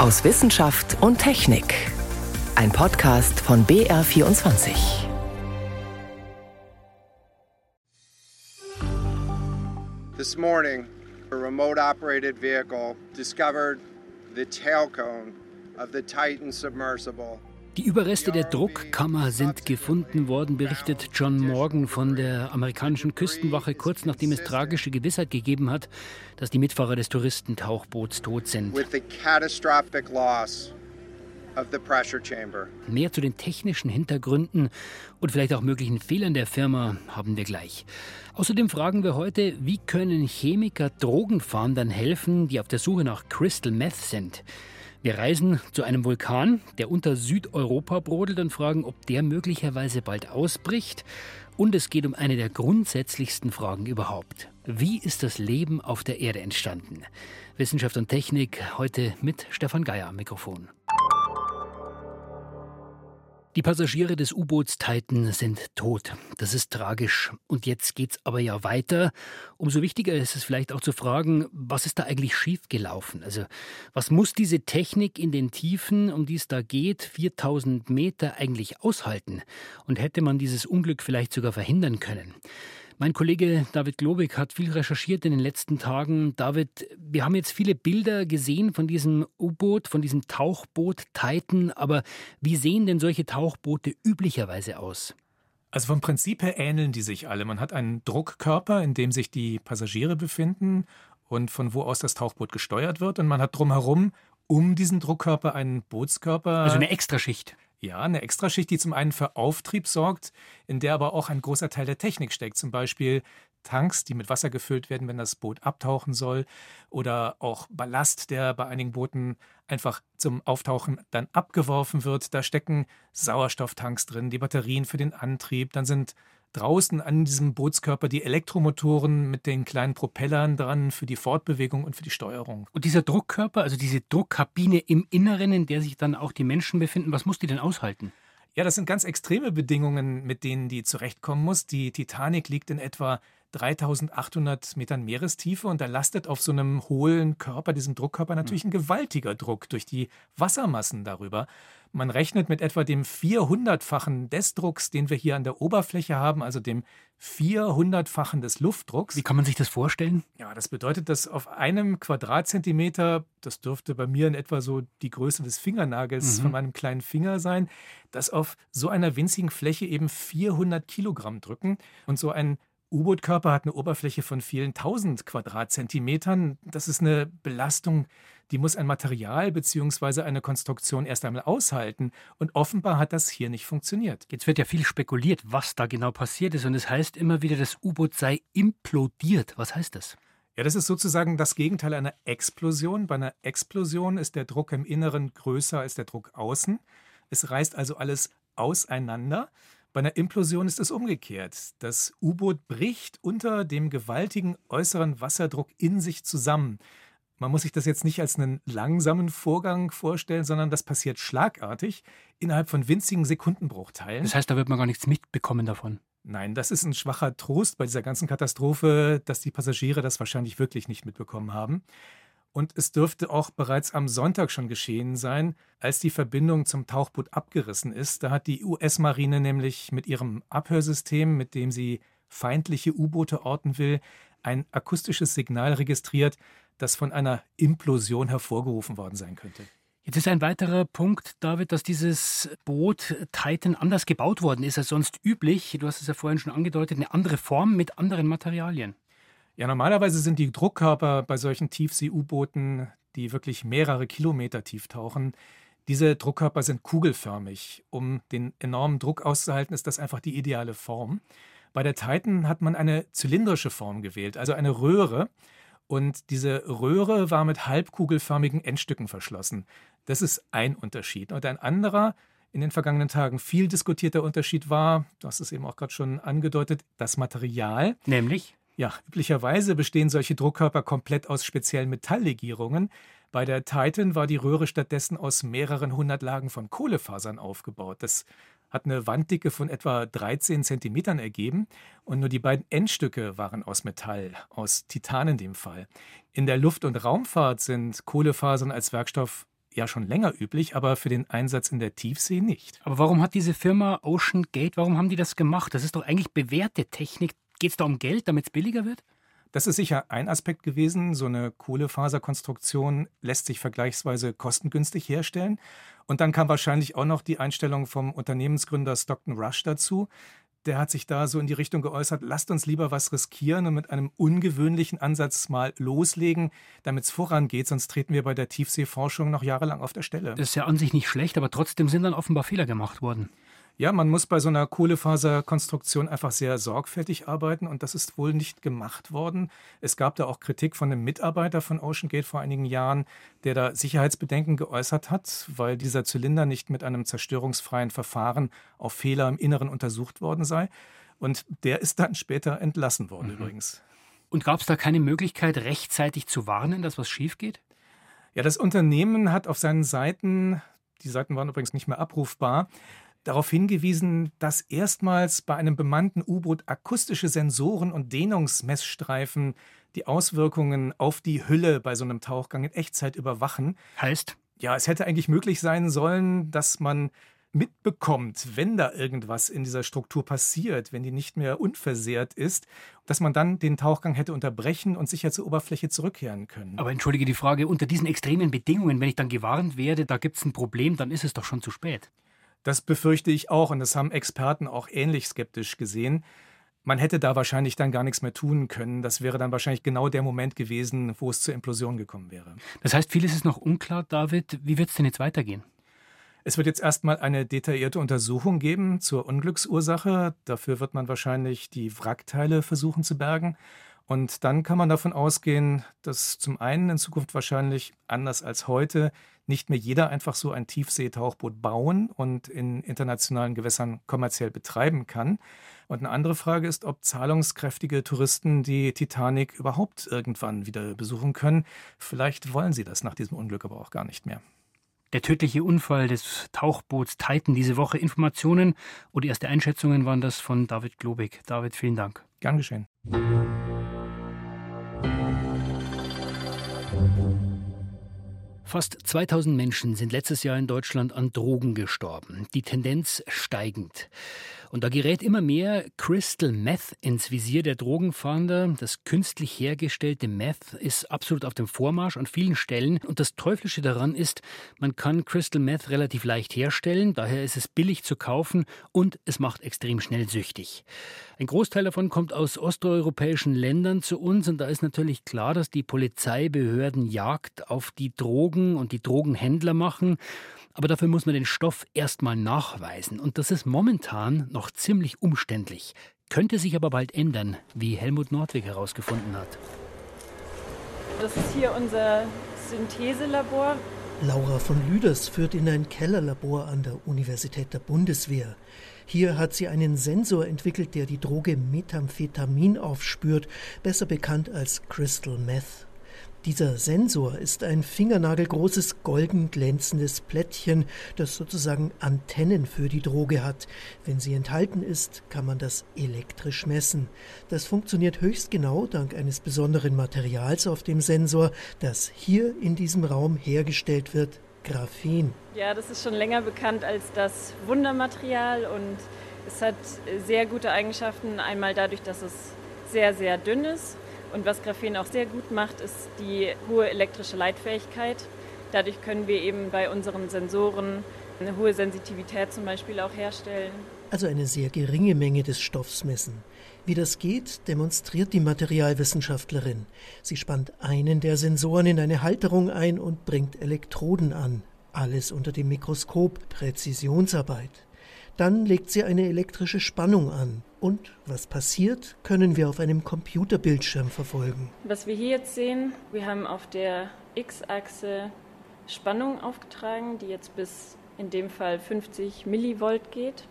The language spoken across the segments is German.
aus Wissenschaft und Technik. Ein Podcast von BR24. This morning, a remote operated vehicle discovered the tail cone of the Titan submersible. Die Überreste der Druckkammer sind gefunden worden, berichtet John Morgan von der amerikanischen Küstenwache, kurz nachdem es tragische Gewissheit gegeben hat, dass die Mitfahrer des Touristentauchboots tot sind. Mehr zu den technischen Hintergründen und vielleicht auch möglichen Fehlern der Firma haben wir gleich. Außerdem fragen wir heute, wie können Chemiker Drogenfahndern helfen, die auf der Suche nach Crystal Meth sind. Wir reisen zu einem Vulkan, der unter Südeuropa brodelt und fragen, ob der möglicherweise bald ausbricht. Und es geht um eine der grundsätzlichsten Fragen überhaupt. Wie ist das Leben auf der Erde entstanden? Wissenschaft und Technik heute mit Stefan Geier am Mikrofon. Die Passagiere des U-Boots Titan sind tot. Das ist tragisch. Und jetzt geht's aber ja weiter. Umso wichtiger ist es vielleicht auch zu fragen, was ist da eigentlich schiefgelaufen? Also, was muss diese Technik in den Tiefen, um die es da geht, 4000 Meter eigentlich aushalten? Und hätte man dieses Unglück vielleicht sogar verhindern können? Mein Kollege David Globig hat viel recherchiert in den letzten Tagen. David, wir haben jetzt viele Bilder gesehen von diesem U-Boot, von diesem Tauchboot Titan, aber wie sehen denn solche Tauchboote üblicherweise aus? Also vom Prinzip her ähneln die sich alle. Man hat einen Druckkörper, in dem sich die Passagiere befinden und von wo aus das Tauchboot gesteuert wird. Und man hat drumherum um diesen Druckkörper einen Bootskörper. Also eine Extraschicht. Ja, eine Extraschicht, die zum einen für Auftrieb sorgt, in der aber auch ein großer Teil der Technik steckt. Zum Beispiel Tanks, die mit Wasser gefüllt werden, wenn das Boot abtauchen soll. Oder auch Ballast, der bei einigen Booten einfach zum Auftauchen dann abgeworfen wird. Da stecken Sauerstofftanks drin, die Batterien für den Antrieb. Dann sind draußen an diesem Bootskörper die Elektromotoren mit den kleinen Propellern dran für die Fortbewegung und für die Steuerung. Und dieser Druckkörper, also diese Druckkabine im Inneren, in der sich dann auch die Menschen befinden, was muss die denn aushalten? Ja, das sind ganz extreme Bedingungen, mit denen die zurechtkommen muss. Die Titanic liegt in etwa 3800 Metern Meerestiefe und da lastet auf so einem hohlen Körper, diesem Druckkörper, natürlich ein gewaltiger Druck durch die Wassermassen darüber. Man rechnet mit etwa dem 400-fachen des Drucks, den wir hier an der Oberfläche haben, also dem 400-fachen des Luftdrucks. Wie kann man sich das vorstellen? Ja, das bedeutet, dass auf einem Quadratzentimeter, das dürfte bei mir in etwa so die Größe des Fingernagels mhm. von meinem kleinen Finger sein, dass auf so einer winzigen Fläche eben 400 Kilogramm drücken und so ein U-Boot-Körper hat eine Oberfläche von vielen tausend Quadratzentimetern. Das ist eine Belastung, die muss ein Material bzw. eine Konstruktion erst einmal aushalten. Und offenbar hat das hier nicht funktioniert. Jetzt wird ja viel spekuliert, was da genau passiert ist. Und es heißt immer wieder, das U-Boot sei implodiert. Was heißt das? Ja, das ist sozusagen das Gegenteil einer Explosion. Bei einer Explosion ist der Druck im Inneren größer als der Druck außen. Es reißt also alles auseinander. Bei einer Implosion ist es umgekehrt. Das U-Boot bricht unter dem gewaltigen äußeren Wasserdruck in sich zusammen. Man muss sich das jetzt nicht als einen langsamen Vorgang vorstellen, sondern das passiert schlagartig innerhalb von winzigen Sekundenbruchteilen. Das heißt, da wird man gar nichts mitbekommen davon. Nein, das ist ein schwacher Trost bei dieser ganzen Katastrophe, dass die Passagiere das wahrscheinlich wirklich nicht mitbekommen haben. Und es dürfte auch bereits am Sonntag schon geschehen sein, als die Verbindung zum Tauchboot abgerissen ist. Da hat die US-Marine nämlich mit ihrem Abhörsystem, mit dem sie feindliche U-Boote orten will, ein akustisches Signal registriert, das von einer Implosion hervorgerufen worden sein könnte. Jetzt ist ein weiterer Punkt, David, dass dieses Boot Titan anders gebaut worden ist als sonst üblich. Du hast es ja vorhin schon angedeutet, eine andere Form mit anderen Materialien. Ja, normalerweise sind die Druckkörper bei solchen Tiefsee-U-Booten, die wirklich mehrere Kilometer tief tauchen, diese Druckkörper sind kugelförmig. Um den enormen Druck auszuhalten, ist das einfach die ideale Form. Bei der Titan hat man eine zylindrische Form gewählt, also eine Röhre. Und diese Röhre war mit halbkugelförmigen Endstücken verschlossen. Das ist ein Unterschied. Und ein anderer, in den vergangenen Tagen viel diskutierter Unterschied war, du hast es eben auch gerade schon angedeutet, das Material. Nämlich? Ja, üblicherweise bestehen solche Druckkörper komplett aus speziellen Metalllegierungen. Bei der Titan war die Röhre stattdessen aus mehreren hundert Lagen von Kohlefasern aufgebaut. Das hat eine Wanddicke von etwa 13 Zentimetern ergeben und nur die beiden Endstücke waren aus Metall, aus Titan in dem Fall. In der Luft- und Raumfahrt sind Kohlefasern als Werkstoff ja schon länger üblich, aber für den Einsatz in der Tiefsee nicht. Aber warum hat diese Firma Ocean Gate, warum haben die das gemacht? Das ist doch eigentlich bewährte Technik. Geht es da um Geld, damit es billiger wird? Das ist sicher ein Aspekt gewesen. So eine Kohlefaserkonstruktion lässt sich vergleichsweise kostengünstig herstellen. Und dann kam wahrscheinlich auch noch die Einstellung vom Unternehmensgründer Stockton Rush dazu. Der hat sich da so in die Richtung geäußert, lasst uns lieber was riskieren und mit einem ungewöhnlichen Ansatz mal loslegen, damit es vorangeht, sonst treten wir bei der Tiefseeforschung noch jahrelang auf der Stelle. Das ist ja an sich nicht schlecht, aber trotzdem sind dann offenbar Fehler gemacht worden. Ja, man muss bei so einer Kohlefaserkonstruktion einfach sehr sorgfältig arbeiten und das ist wohl nicht gemacht worden. Es gab da auch Kritik von einem Mitarbeiter von OceanGate vor einigen Jahren, der da Sicherheitsbedenken geäußert hat, weil dieser Zylinder nicht mit einem zerstörungsfreien Verfahren auf Fehler im Inneren untersucht worden sei. Und der ist dann später entlassen worden mhm. übrigens. Und gab es da keine Möglichkeit, rechtzeitig zu warnen, dass was schief geht? Ja, das Unternehmen hat auf seinen Seiten, die Seiten waren übrigens nicht mehr abrufbar, darauf hingewiesen, dass erstmals bei einem bemannten U-Boot akustische Sensoren und Dehnungsmessstreifen die Auswirkungen auf die Hülle bei so einem Tauchgang in Echtzeit überwachen. Heißt? Ja, es hätte eigentlich möglich sein sollen, dass man mitbekommt, wenn da irgendwas in dieser Struktur passiert, wenn die nicht mehr unversehrt ist, dass man dann den Tauchgang hätte unterbrechen und sicher zur Oberfläche zurückkehren können. Aber entschuldige die Frage, unter diesen extremen Bedingungen, wenn ich dann gewarnt werde, da gibt es ein Problem, dann ist es doch schon zu spät. Das befürchte ich auch und das haben Experten auch ähnlich skeptisch gesehen. Man hätte da wahrscheinlich dann gar nichts mehr tun können. Das wäre dann wahrscheinlich genau der Moment gewesen, wo es zur Implosion gekommen wäre. Das heißt, vieles ist noch unklar, David. Wie wird es denn jetzt weitergehen? Es wird jetzt erstmal eine detaillierte Untersuchung geben zur Unglücksursache. Dafür wird man wahrscheinlich die Wrackteile versuchen zu bergen. Und dann kann man davon ausgehen, dass zum einen in Zukunft wahrscheinlich anders als heute nicht mehr jeder einfach so ein Tiefseetauchboot bauen und in internationalen Gewässern kommerziell betreiben kann. Und eine andere Frage ist, ob zahlungskräftige Touristen die Titanic überhaupt irgendwann wieder besuchen können. Vielleicht wollen sie das nach diesem Unglück aber auch gar nicht mehr. Der tödliche Unfall des Tauchboots Titan diese Woche. Informationen und erste Einschätzungen waren das von David Globig. David, vielen Dank. Gern geschehen. Fast 2000 Menschen sind letztes Jahr in Deutschland an Drogen gestorben. Die Tendenz steigend. Und da gerät immer mehr Crystal Meth ins Visier der Drogenfahnder. Das künstlich hergestellte Meth ist absolut auf dem Vormarsch an vielen Stellen. Und das Teuflische daran ist, man kann Crystal Meth relativ leicht herstellen. Daher ist es billig zu kaufen und es macht extrem schnell süchtig. Ein Großteil davon kommt aus osteuropäischen Ländern zu uns. Und da ist natürlich klar, dass die Polizeibehörden Jagd auf die Drogen und die Drogenhändler machen. Aber dafür muss man den Stoff erstmal nachweisen. Und das ist momentan noch ziemlich umständlich. Könnte sich aber bald ändern, wie Helmut Nordwig herausgefunden hat. Das ist hier unser Syntheselabor. Laura von Lüders führt in ein Kellerlabor an der Universität der Bundeswehr. Hier hat sie einen Sensor entwickelt, der die Droge Methamphetamin aufspürt, besser bekannt als Crystal Meth. Dieser Sensor ist ein fingernagelgroßes golden glänzendes Plättchen, das sozusagen Antennen für die Droge hat. Wenn sie enthalten ist, kann man das elektrisch messen. Das funktioniert höchst genau dank eines besonderen Materials auf dem Sensor, das hier in diesem Raum hergestellt wird, Graphen. Ja, das ist schon länger bekannt als das Wundermaterial und es hat sehr gute Eigenschaften. Einmal dadurch, dass es sehr, sehr dünn ist und was Graphen auch sehr gut macht, ist die hohe elektrische Leitfähigkeit. Dadurch können wir eben bei unseren Sensoren eine hohe Sensitivität zum Beispiel auch herstellen. Also eine sehr geringe Menge des Stoffs messen. Wie das geht, demonstriert die Materialwissenschaftlerin. Sie spannt einen der Sensoren in eine Halterung ein und bringt Elektroden an. Alles unter dem Mikroskop, Präzisionsarbeit. Dann legt sie eine elektrische Spannung an. Und was passiert, können wir auf einem Computerbildschirm verfolgen. Was wir hier jetzt sehen, wir haben auf der X-Achse Spannung aufgetragen, die jetzt bis in dem Fall 50 Millivolt geht.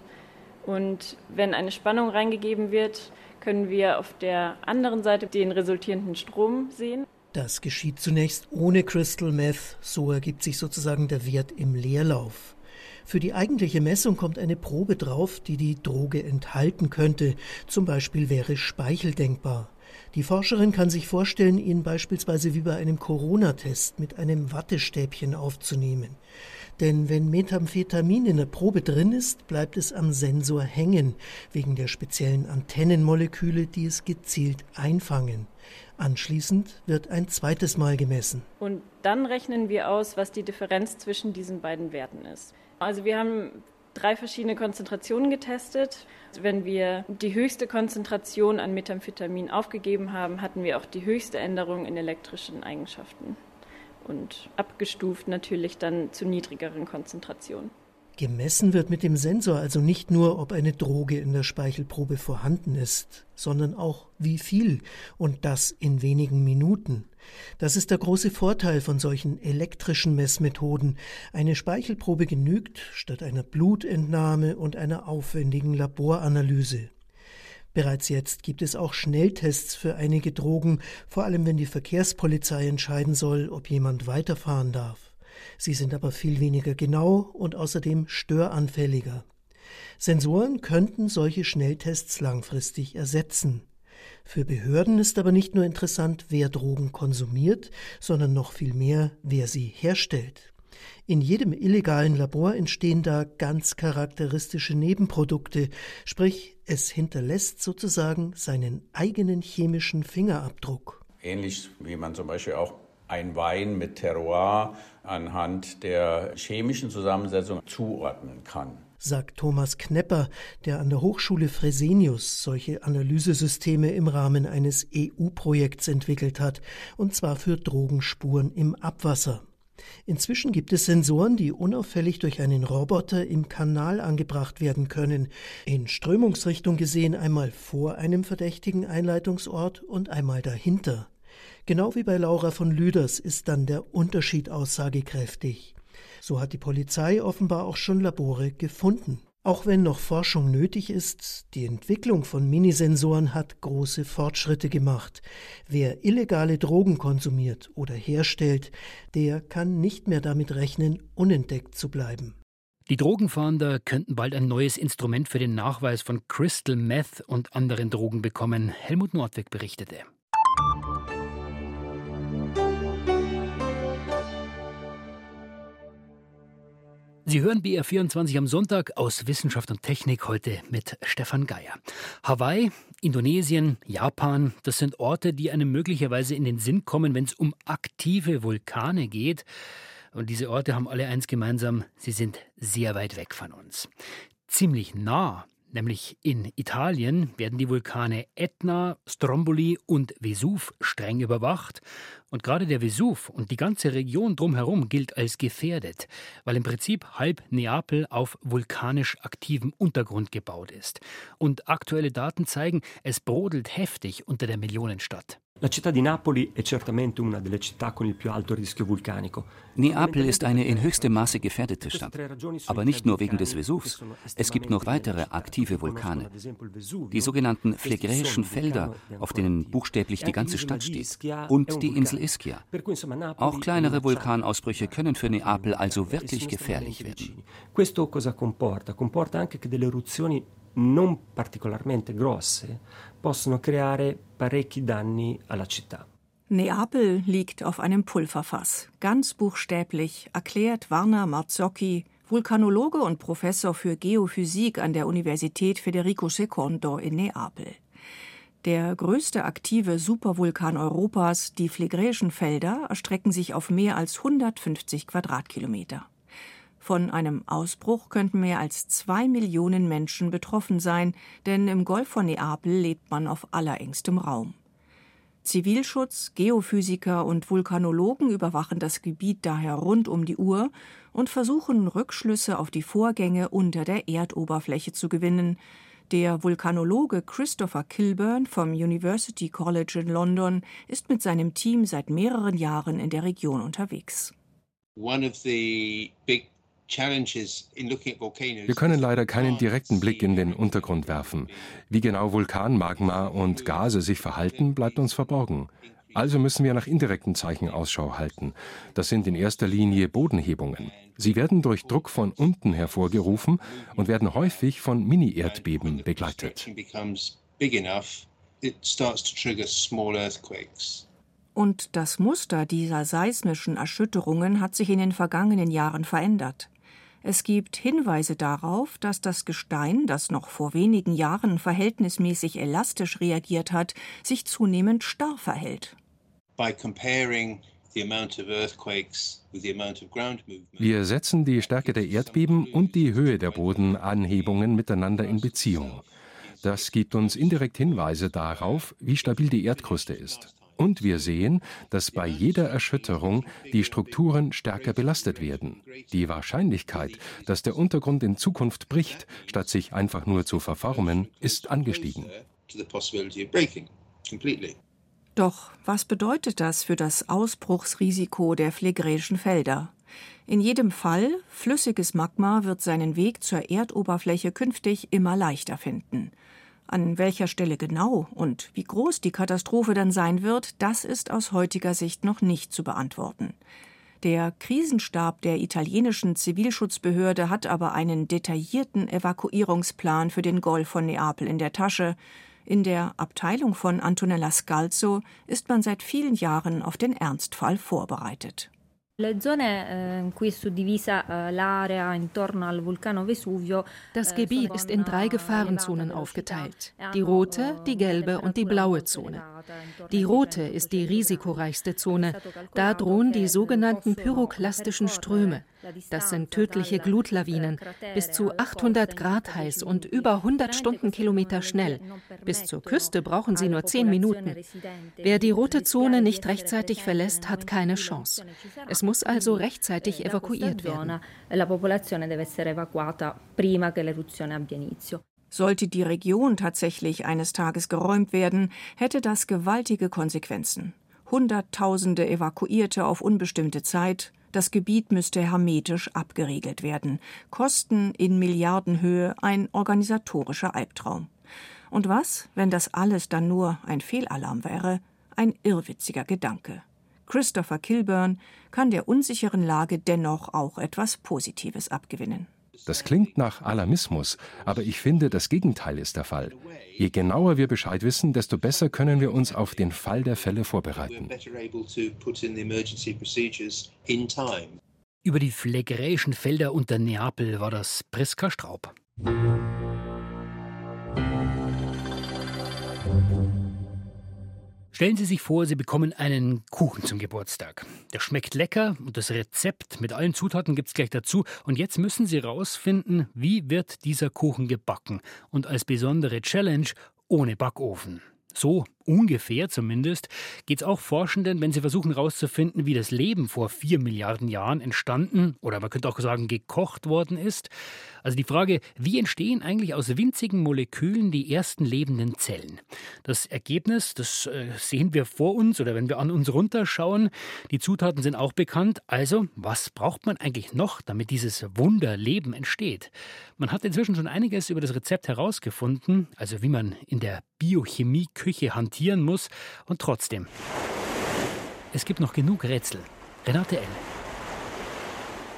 Und wenn eine Spannung reingegeben wird, können wir auf der anderen Seite den resultierenden Strom sehen. Das geschieht zunächst ohne Crystal Meth, so ergibt sich sozusagen der Wert im Leerlauf. Für die eigentliche Messung kommt eine Probe drauf, die die Droge enthalten könnte. Zum Beispiel wäre Speichel denkbar. Die Forscherin kann sich vorstellen, ihn beispielsweise wie bei einem Corona-Test mit einem Wattestäbchen aufzunehmen. Denn wenn Methamphetamin in der Probe drin ist, bleibt es am Sensor hängen, wegen der speziellen Antennenmoleküle, die es gezielt einfangen. Anschließend wird ein zweites Mal gemessen. Und dann rechnen wir aus, was die Differenz zwischen diesen beiden Werten ist. Also wir haben drei verschiedene Konzentrationen getestet. Wenn wir die höchste Konzentration an Methamphetamin aufgegeben haben, hatten wir auch die höchste Änderung in elektrischen Eigenschaften und abgestuft natürlich dann zu niedrigeren Konzentrationen. Gemessen wird mit dem Sensor also nicht nur, ob eine Droge in der Speichelprobe vorhanden ist, sondern auch wie viel und das in wenigen Minuten. Das ist der große Vorteil von solchen elektrischen Messmethoden. Eine Speichelprobe genügt statt einer Blutentnahme und einer aufwendigen Laboranalyse. Bereits jetzt gibt es auch Schnelltests für einige Drogen, vor allem wenn die Verkehrspolizei entscheiden soll, ob jemand weiterfahren darf. Sie sind aber viel weniger genau und außerdem störanfälliger. Sensoren könnten solche Schnelltests langfristig ersetzen. Für Behörden ist aber nicht nur interessant, wer Drogen konsumiert, sondern noch viel mehr, wer sie herstellt. In jedem illegalen Labor entstehen da ganz charakteristische Nebenprodukte, sprich es hinterlässt sozusagen seinen eigenen chemischen Fingerabdruck. Ähnlich wie man zum Beispiel auch ein Wein mit Terroir anhand der chemischen Zusammensetzung zuordnen kann sagt Thomas Knepper, der an der Hochschule Fresenius solche Analysesysteme im Rahmen eines EU-Projekts entwickelt hat, und zwar für Drogenspuren im Abwasser. Inzwischen gibt es Sensoren, die unauffällig durch einen Roboter im Kanal angebracht werden können, in Strömungsrichtung gesehen einmal vor einem verdächtigen Einleitungsort und einmal dahinter. Genau wie bei Laura von Lüders ist dann der Unterschied aussagekräftig. So hat die Polizei offenbar auch schon Labore gefunden. Auch wenn noch Forschung nötig ist, die Entwicklung von Minisensoren hat große Fortschritte gemacht. Wer illegale Drogen konsumiert oder herstellt, der kann nicht mehr damit rechnen, unentdeckt zu bleiben. Die Drogenfahnder könnten bald ein neues Instrument für den Nachweis von Crystal Meth und anderen Drogen bekommen. Helmut Nordweg berichtete. Sie hören BR24 am Sonntag aus Wissenschaft und Technik heute mit Stefan Geier. Hawaii, Indonesien, Japan, das sind Orte, die einem möglicherweise in den Sinn kommen, wenn es um aktive Vulkane geht. Und diese Orte haben alle eins gemeinsam, sie sind sehr weit weg von uns. Ziemlich nah Nämlich in Italien werden die Vulkane Etna, Stromboli und Vesuv streng überwacht. Und gerade der Vesuv und die ganze Region drumherum gilt als gefährdet, weil im Prinzip halb Neapel auf vulkanisch aktivem Untergrund gebaut ist. Und aktuelle Daten zeigen, es brodelt heftig unter der Millionenstadt. Neapel ist eine in höchstem Maße gefährdete Stadt. Aber nicht nur wegen des Vesuvs. Es gibt noch weitere aktive Vulkane. Die sogenannten phlegräischen Felder, auf denen buchstäblich die ganze Stadt steht. Und die Insel Ischia. Auch kleinere Vulkanausbrüche können für Neapel also wirklich gefährlich werden. Questo cosa comporta? Comporta anche che delle eruzioni non particolarmente grosse possono creare parecchi danni alla città. Neapel liegt auf einem Pulverfass. Ganz buchstäblich erklärt Warner Marzocchi, Vulkanologe und Professor für Geophysik an der Universität Federico II in Neapel. Der größte aktive Supervulkan Europas, die Phlegräischen Felder, erstrecken sich auf mehr als 150 Quadratkilometer. Von einem Ausbruch könnten mehr als zwei Millionen Menschen betroffen sein, denn im Golf von Neapel lebt man auf allerengstem Raum. Zivilschutz, Geophysiker und Vulkanologen überwachen das Gebiet daher rund um die Uhr und versuchen Rückschlüsse auf die Vorgänge unter der Erdoberfläche zu gewinnen. Der Vulkanologe Christopher Kilburn vom University College in London ist mit seinem Team seit mehreren Jahren in der Region unterwegs. One of the big wir können leider keinen direkten Blick in den Untergrund werfen. Wie genau Vulkanmagma und Gase sich verhalten, bleibt uns verborgen. Also müssen wir nach indirekten Zeichen Ausschau halten. Das sind in erster Linie Bodenhebungen. Sie werden durch Druck von unten hervorgerufen und werden häufig von Mini-Erdbeben begleitet. Und das Muster dieser seismischen Erschütterungen hat sich in den vergangenen Jahren verändert. Es gibt Hinweise darauf, dass das Gestein, das noch vor wenigen Jahren verhältnismäßig elastisch reagiert hat, sich zunehmend starr verhält. Wir setzen die Stärke der Erdbeben und die Höhe der Bodenanhebungen miteinander in Beziehung. Das gibt uns indirekt Hinweise darauf, wie stabil die Erdkruste ist. Und wir sehen, dass bei jeder Erschütterung die Strukturen stärker belastet werden. Die Wahrscheinlichkeit, dass der Untergrund in Zukunft bricht, statt sich einfach nur zu verformen, ist angestiegen. Doch was bedeutet das für das Ausbruchsrisiko der phlegräischen Felder? In jedem Fall, flüssiges Magma wird seinen Weg zur Erdoberfläche künftig immer leichter finden. An welcher Stelle genau und wie groß die Katastrophe dann sein wird, das ist aus heutiger Sicht noch nicht zu beantworten. Der Krisenstab der italienischen Zivilschutzbehörde hat aber einen detaillierten Evakuierungsplan für den Golf von Neapel in der Tasche. In der Abteilung von Antonella Scalzo ist man seit vielen Jahren auf den Ernstfall vorbereitet. Eh, das Gebiet ist in drei Gefahrenzonen aufgeteilt. Die rote, die gelbe und die blaue Zone. Die rote ist die risikoreichste Zone. Da drohen die sogenannten pyroklastischen Ströme. Das sind tödliche Glutlawinen, bis zu 800 Grad heiß und über 100 Stundenkilometer schnell. Bis zur Küste brauchen sie nur 10 Minuten. Wer die rote Zone nicht rechtzeitig verlässt, hat keine Chance. Es muss also rechtzeitig evakuiert werden. Sollte die Region tatsächlich eines Tages geräumt werden, hätte das gewaltige Konsequenzen. Hunderttausende Evakuierte auf unbestimmte Zeit, das Gebiet müsste hermetisch abgeriegelt werden. Kosten in Milliardenhöhe, ein organisatorischer Albtraum. Und was, wenn das alles dann nur ein Fehlalarm wäre? Ein irrwitziger Gedanke. Christopher Kilburn kann der unsicheren Lage dennoch auch etwas Positives abgewinnen. Das klingt nach Alarmismus, aber ich finde, das Gegenteil ist der Fall. Je genauer wir Bescheid wissen, desto besser können wir uns auf den Fall der Fälle vorbereiten. Über die phlegräischen Felder unter Neapel war das Priska Straub. Stellen Sie sich vor, Sie bekommen einen Kuchen zum Geburtstag. Der schmeckt lecker und das Rezept mit allen Zutaten gibt es gleich dazu. Und jetzt müssen Sie rausfinden, wie wird dieser Kuchen gebacken. Und als besondere Challenge ohne Backofen. So ungefähr zumindest geht es auch Forschenden, wenn sie versuchen herauszufinden, wie das Leben vor vier Milliarden Jahren entstanden oder man könnte auch sagen gekocht worden ist. Also die Frage, wie entstehen eigentlich aus winzigen Molekülen die ersten lebenden Zellen? Das Ergebnis, das äh, sehen wir vor uns oder wenn wir an uns runterschauen. Die Zutaten sind auch bekannt. Also, was braucht man eigentlich noch, damit dieses Wunderleben entsteht? Man hat inzwischen schon einiges über das Rezept herausgefunden, also wie man in der Biochemie-Küche hantiert akzeptieren muss. Und trotzdem, es gibt noch genug Rätsel. Renate L.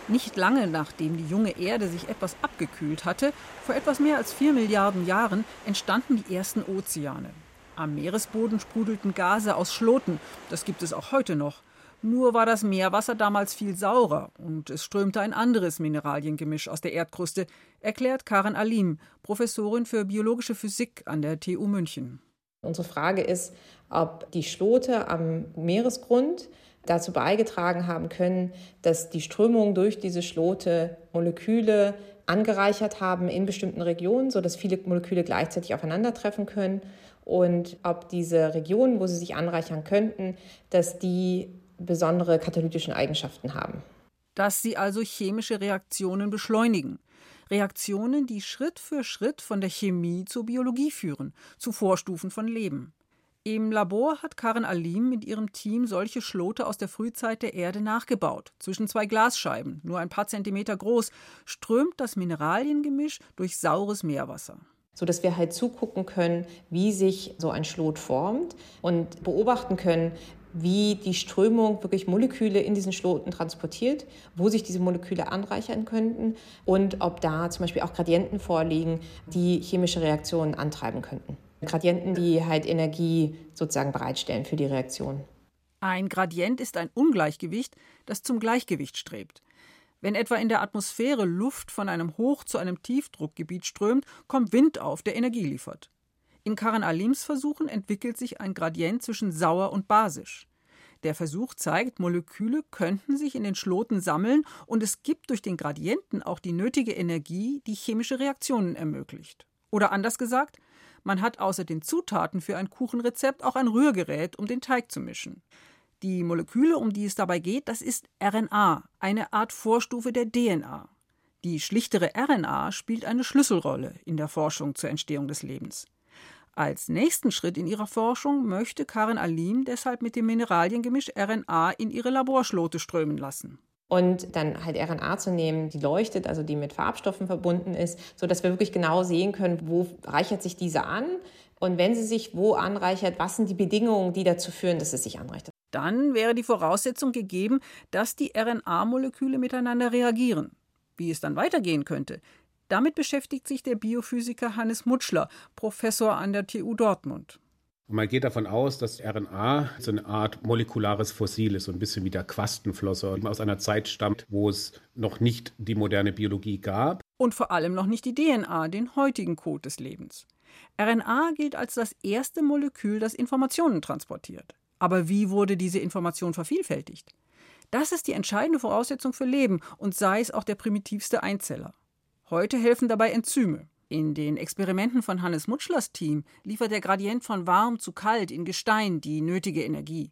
Nicht lange nachdem die junge Erde sich etwas abgekühlt hatte, vor etwas mehr als vier Milliarden Jahren, entstanden die ersten Ozeane. Am Meeresboden sprudelten Gase aus Schloten, das gibt es auch heute noch. Nur war das Meerwasser damals viel saurer und es strömte ein anderes Mineraliengemisch aus der Erdkruste, erklärt Karen Alim, Professorin für biologische Physik an der TU München. Unsere Frage ist, ob die Schlote am Meeresgrund dazu beigetragen haben können, dass die Strömungen durch diese Schlote Moleküle angereichert haben in bestimmten Regionen, sodass viele Moleküle gleichzeitig aufeinandertreffen können und ob diese Regionen, wo sie sich anreichern könnten, dass die besondere katalytischen Eigenschaften haben. Dass sie also chemische Reaktionen beschleunigen. Reaktionen, die Schritt für Schritt von der Chemie zur Biologie führen, zu Vorstufen von Leben. Im Labor hat Karen Alim mit ihrem Team solche Schlote aus der Frühzeit der Erde nachgebaut. Zwischen zwei Glasscheiben, nur ein paar Zentimeter groß, strömt das Mineraliengemisch durch saures Meerwasser so dass wir halt zugucken können, wie sich so ein Schlot formt und beobachten können, wie die Strömung wirklich Moleküle in diesen Schloten transportiert, wo sich diese Moleküle anreichern könnten und ob da zum Beispiel auch Gradienten vorliegen, die chemische Reaktionen antreiben könnten. Gradienten, die halt Energie sozusagen bereitstellen für die Reaktion. Ein Gradient ist ein Ungleichgewicht, das zum Gleichgewicht strebt. Wenn etwa in der Atmosphäre Luft von einem Hoch- zu einem Tiefdruckgebiet strömt, kommt Wind auf, der Energie liefert. In Karan Alims Versuchen entwickelt sich ein Gradient zwischen sauer und basisch. Der Versuch zeigt, Moleküle könnten sich in den Schloten sammeln und es gibt durch den Gradienten auch die nötige Energie, die chemische Reaktionen ermöglicht. Oder anders gesagt, man hat außer den Zutaten für ein Kuchenrezept auch ein Rührgerät, um den Teig zu mischen. Die Moleküle, um die es dabei geht, das ist RNA, eine Art Vorstufe der DNA. Die schlichtere RNA spielt eine Schlüsselrolle in der Forschung zur Entstehung des Lebens. Als nächsten Schritt in ihrer Forschung möchte Karin Alim deshalb mit dem Mineraliengemisch RNA in ihre Laborschlote strömen lassen. Und dann halt RNA zu nehmen, die leuchtet, also die mit Farbstoffen verbunden ist, sodass wir wirklich genau sehen können, wo reichert sich diese an und wenn sie sich wo anreichert, was sind die Bedingungen, die dazu führen, dass es sich anreichert. Dann wäre die Voraussetzung gegeben, dass die RNA-Moleküle miteinander reagieren. Wie es dann weitergehen könnte, damit beschäftigt sich der Biophysiker Hannes Mutschler, Professor an der TU Dortmund. Man geht davon aus, dass RNA so eine Art molekulares Fossil ist, so ein bisschen wie der Quastenflosser, aus einer Zeit stammt, wo es noch nicht die moderne Biologie gab. Und vor allem noch nicht die DNA, den heutigen Code des Lebens. RNA gilt als das erste Molekül, das Informationen transportiert. Aber wie wurde diese Information vervielfältigt? Das ist die entscheidende Voraussetzung für Leben und sei es auch der primitivste Einzeller. Heute helfen dabei Enzyme. In den Experimenten von Hannes Mutschlers Team liefert der Gradient von warm zu kalt in Gestein die nötige Energie.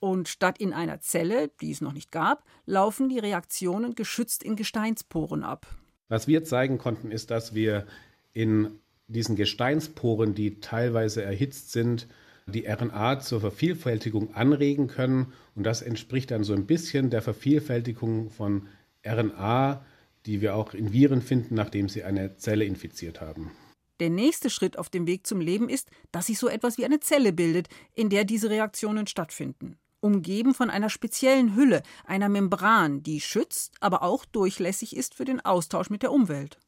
Und statt in einer Zelle, die es noch nicht gab, laufen die Reaktionen geschützt in Gesteinsporen ab. Was wir zeigen konnten, ist, dass wir in diesen Gesteinsporen, die teilweise erhitzt sind, die RNA zur Vervielfältigung anregen können. Und das entspricht dann so ein bisschen der Vervielfältigung von RNA, die wir auch in Viren finden, nachdem sie eine Zelle infiziert haben. Der nächste Schritt auf dem Weg zum Leben ist, dass sich so etwas wie eine Zelle bildet, in der diese Reaktionen stattfinden. Umgeben von einer speziellen Hülle, einer Membran, die schützt, aber auch durchlässig ist für den Austausch mit der Umwelt.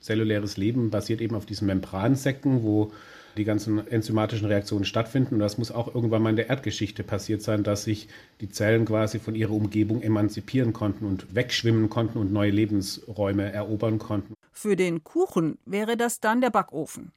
Zelluläres Leben basiert eben auf diesen Membransäcken, wo die ganzen enzymatischen Reaktionen stattfinden. Und das muss auch irgendwann mal in der Erdgeschichte passiert sein, dass sich die Zellen quasi von ihrer Umgebung emanzipieren konnten und wegschwimmen konnten und neue Lebensräume erobern konnten. Für den Kuchen wäre das dann der Backofen.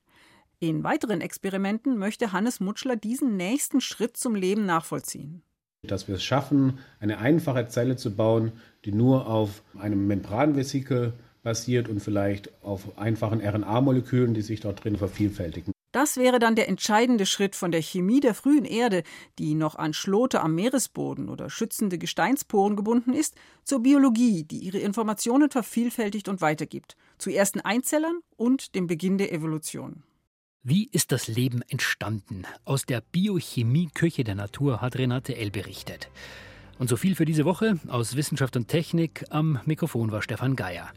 In weiteren Experimenten möchte Hannes Mutschler diesen nächsten Schritt zum Leben nachvollziehen. Dass wir es schaffen, eine einfache Zelle zu bauen, die nur auf einem Membranvesikel basiert und vielleicht auf einfachen RNA-Molekülen, die sich dort drin vervielfältigen. Das wäre dann der entscheidende Schritt von der Chemie der frühen Erde, die noch an Schlote am Meeresboden oder schützende Gesteinsporen gebunden ist, zur Biologie, die ihre Informationen vervielfältigt und weitergibt, zu ersten Einzellern und dem Beginn der Evolution. Wie ist das Leben entstanden? Aus der Biochemie-Küche der Natur hat Renate L. berichtet. Und so viel für diese Woche aus Wissenschaft und Technik. Am Mikrofon war Stefan Geier.